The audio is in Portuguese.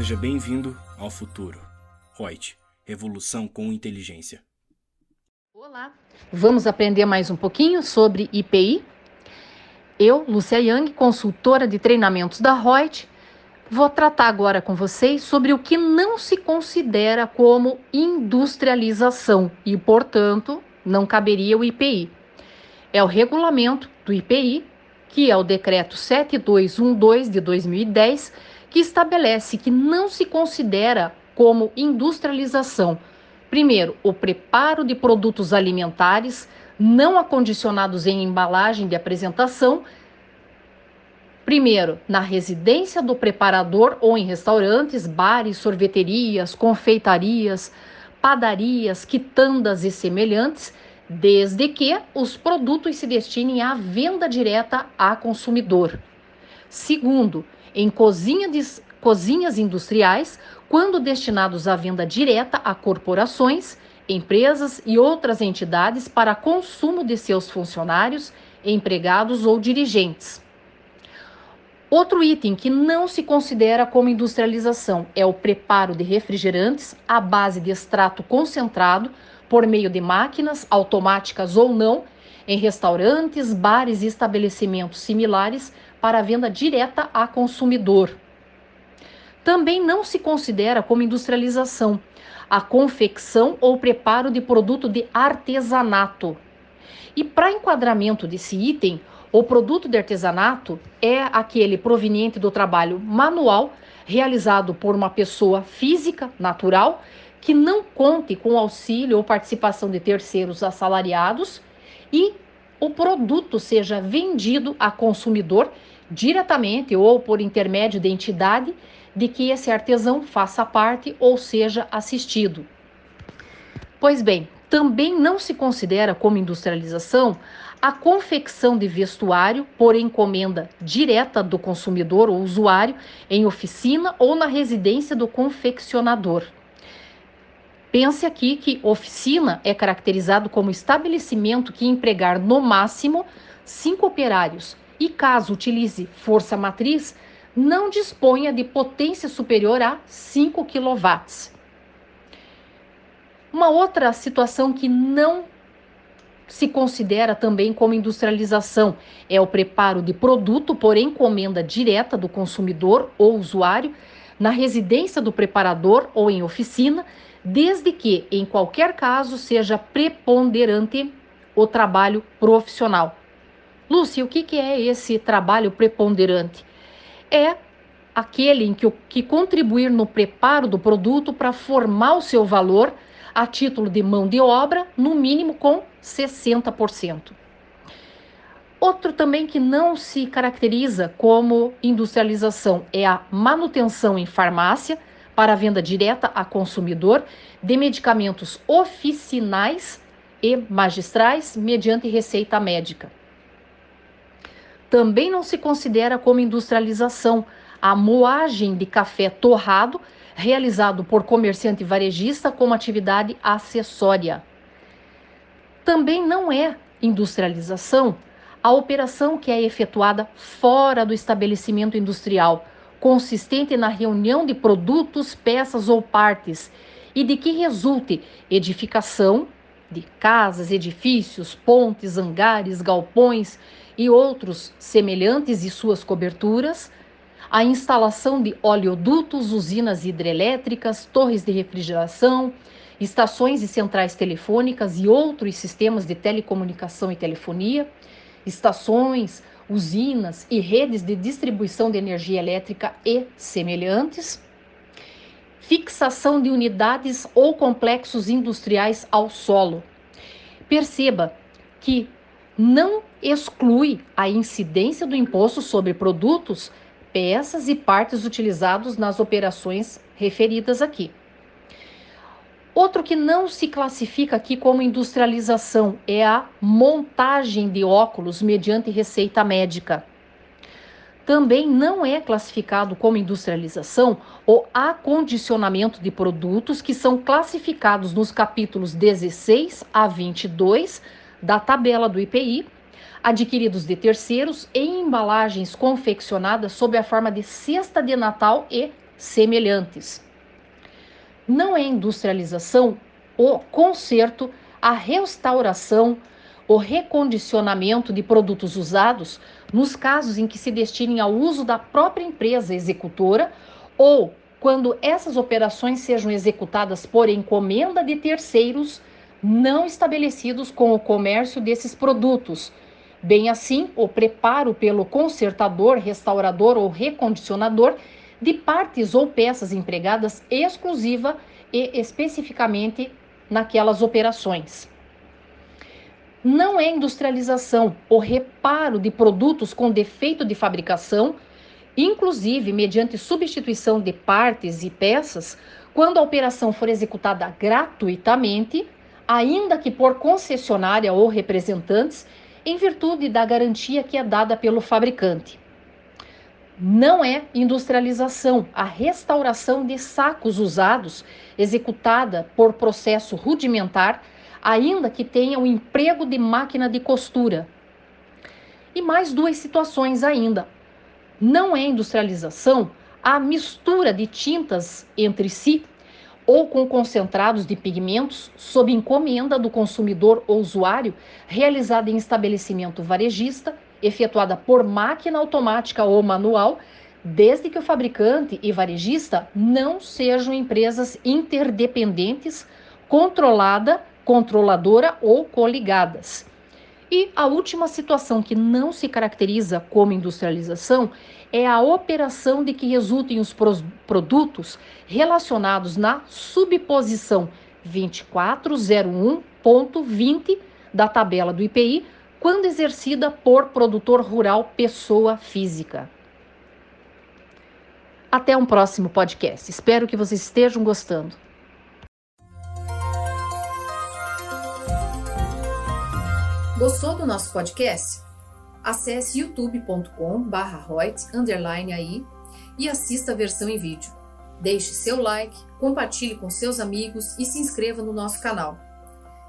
Seja bem-vindo ao futuro. Reut, revolução com inteligência. Olá, vamos aprender mais um pouquinho sobre IPI? Eu, Lúcia Yang, consultora de treinamentos da Reut, vou tratar agora com vocês sobre o que não se considera como industrialização e, portanto, não caberia o IPI. É o regulamento do IPI, que é o decreto 7212 de 2010, que estabelece que não se considera como industrialização. Primeiro, o preparo de produtos alimentares não acondicionados em embalagem de apresentação. Primeiro, na residência do preparador ou em restaurantes, bares, sorveterias, confeitarias, padarias, quitandas e semelhantes, desde que os produtos se destinem à venda direta a consumidor. Segundo, em cozinha de, cozinhas industriais, quando destinados à venda direta a corporações, empresas e outras entidades para consumo de seus funcionários, empregados ou dirigentes. Outro item que não se considera como industrialização é o preparo de refrigerantes à base de extrato concentrado por meio de máquinas automáticas ou não em restaurantes, bares e estabelecimentos similares para venda direta a consumidor. Também não se considera como industrialização a confecção ou preparo de produto de artesanato. E para enquadramento desse item, o produto de artesanato é aquele proveniente do trabalho manual realizado por uma pessoa física, natural, que não conte com auxílio ou participação de terceiros assalariados e o produto seja vendido a consumidor diretamente ou por intermédio de entidade de que esse artesão faça parte ou seja assistido. Pois bem, também não se considera como industrialização a confecção de vestuário por encomenda direta do consumidor ou usuário em oficina ou na residência do confeccionador. Pense aqui que oficina é caracterizado como estabelecimento que empregar no máximo cinco operários e, caso utilize força matriz, não disponha de potência superior a 5 kW. Uma outra situação que não se considera também como industrialização é o preparo de produto por encomenda direta do consumidor ou usuário na residência do preparador ou em oficina, desde que, em qualquer caso, seja preponderante o trabalho profissional. Lúcia, o que, que é esse trabalho preponderante? é aquele em que, que contribuir no preparo do produto para formar o seu valor a título de mão de obra, no mínimo com 60%. Outro também que não se caracteriza como industrialização é a manutenção em farmácia para venda direta a consumidor de medicamentos oficinais e magistrais mediante receita médica. Também não se considera como industrialização a moagem de café torrado realizado por comerciante varejista como atividade acessória. Também não é industrialização a operação que é efetuada fora do estabelecimento industrial, consistente na reunião de produtos, peças ou partes, e de que resulte edificação de casas, edifícios, pontes, hangares, galpões e outros semelhantes e suas coberturas, a instalação de oleodutos, usinas hidrelétricas, torres de refrigeração, estações e centrais telefônicas e outros sistemas de telecomunicação e telefonia, estações, usinas e redes de distribuição de energia elétrica e semelhantes, fixação de unidades ou complexos industriais ao solo. Perceba que não exclui a incidência do imposto sobre produtos, peças e partes utilizados nas operações referidas aqui. Outro que não se classifica aqui como industrialização é a montagem de óculos mediante receita médica. Também não é classificado como industrialização o acondicionamento de produtos que são classificados nos capítulos 16 a 22 da tabela do IPI, adquiridos de terceiros em embalagens confeccionadas sob a forma de cesta de Natal e semelhantes. Não é industrialização o conserto, a restauração, o recondicionamento de produtos usados nos casos em que se destinem ao uso da própria empresa executora ou quando essas operações sejam executadas por encomenda de terceiros não estabelecidos com o comércio desses produtos. Bem assim, o preparo pelo consertador, restaurador ou recondicionador de partes ou peças empregadas exclusiva e especificamente naquelas operações não é industrialização o reparo de produtos com defeito de fabricação, inclusive mediante substituição de partes e peças, quando a operação for executada gratuitamente, ainda que por concessionária ou representantes, em virtude da garantia que é dada pelo fabricante. Não é industrialização a restauração de sacos usados, executada por processo rudimentar ainda que tenha o emprego de máquina de costura. E mais duas situações ainda. Não é industrialização a mistura de tintas entre si ou com concentrados de pigmentos sob encomenda do consumidor ou usuário, realizada em estabelecimento varejista, efetuada por máquina automática ou manual, desde que o fabricante e varejista não sejam empresas interdependentes, controlada controladora ou coligadas. E a última situação que não se caracteriza como industrialização é a operação de que resultem os produtos relacionados na subposição 2401.20 da tabela do IPI, quando exercida por produtor rural pessoa física. Até um próximo podcast. Espero que vocês estejam gostando. Gostou do nosso podcast? Acesse youtube.com/royts_aí e assista a versão em vídeo. Deixe seu like, compartilhe com seus amigos e se inscreva no nosso canal.